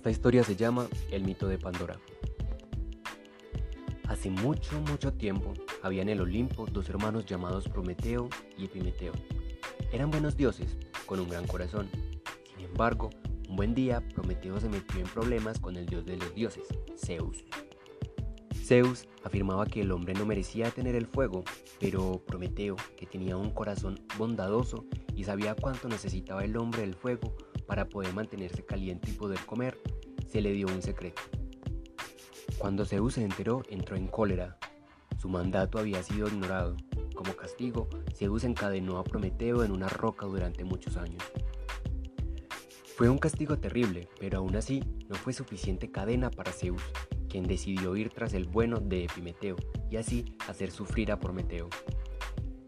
Esta historia se llama El mito de Pandora. Hace mucho, mucho tiempo había en el Olimpo dos hermanos llamados Prometeo y Epimeteo. Eran buenos dioses, con un gran corazón. Sin embargo, un buen día Prometeo se metió en problemas con el dios de los dioses, Zeus. Zeus afirmaba que el hombre no merecía tener el fuego, pero Prometeo, que tenía un corazón bondadoso y sabía cuánto necesitaba el hombre del fuego para poder mantenerse caliente y poder comer, se le dio un secreto. Cuando Zeus se enteró, entró en cólera. Su mandato había sido ignorado. Como castigo, Zeus encadenó a Prometeo en una roca durante muchos años. Fue un castigo terrible, pero aún así no fue suficiente cadena para Zeus, quien decidió ir tras el bueno de Epimeteo y así hacer sufrir a Prometeo.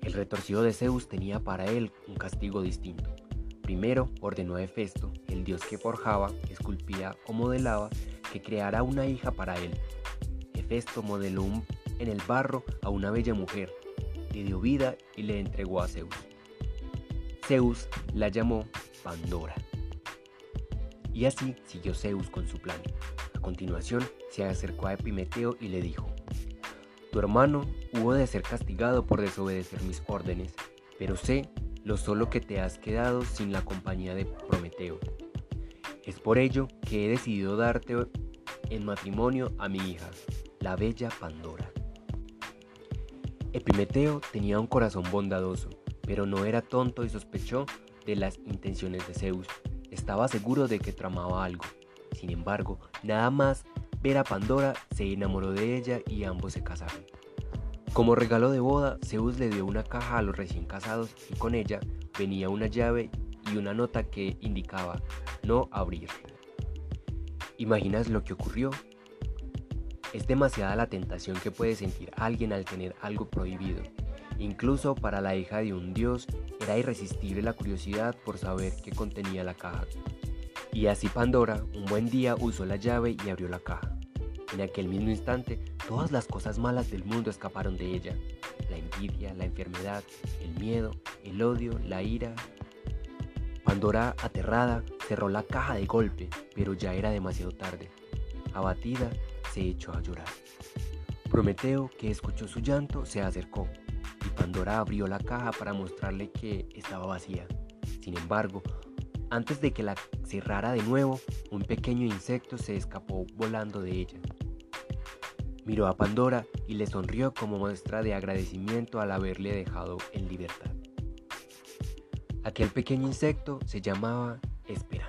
El retorcido de Zeus tenía para él un castigo distinto. Primero ordenó a Hefesto, el dios que forjaba, esculpía o modelaba, que creara una hija para él. Hefesto modeló en el barro a una bella mujer, le dio vida y le entregó a Zeus. Zeus la llamó Pandora. Y así siguió Zeus con su plan continuación se acercó a Epimeteo y le dijo, Tu hermano hubo de ser castigado por desobedecer mis órdenes, pero sé lo solo que te has quedado sin la compañía de Prometeo. Es por ello que he decidido darte en matrimonio a mi hija, la bella Pandora. Epimeteo tenía un corazón bondadoso, pero no era tonto y sospechó de las intenciones de Zeus. Estaba seguro de que tramaba algo. Sin embargo, nada más ver a Pandora se enamoró de ella y ambos se casaron. Como regalo de boda, Zeus le dio una caja a los recién casados y con ella venía una llave y una nota que indicaba no abrir. ¿Imaginas lo que ocurrió? Es demasiada la tentación que puede sentir alguien al tener algo prohibido. Incluso para la hija de un dios era irresistible la curiosidad por saber qué contenía la caja. Y así Pandora un buen día usó la llave y abrió la caja. En aquel mismo instante, todas las cosas malas del mundo escaparon de ella. La envidia, la enfermedad, el miedo, el odio, la ira. Pandora, aterrada, cerró la caja de golpe, pero ya era demasiado tarde. Abatida, se echó a llorar. Prometeo, que escuchó su llanto, se acercó, y Pandora abrió la caja para mostrarle que estaba vacía. Sin embargo, antes de que la cerrara de nuevo, un pequeño insecto se escapó volando de ella. Miró a Pandora y le sonrió como muestra de agradecimiento al haberle dejado en libertad. Aquel pequeño insecto se llamaba Esperanza.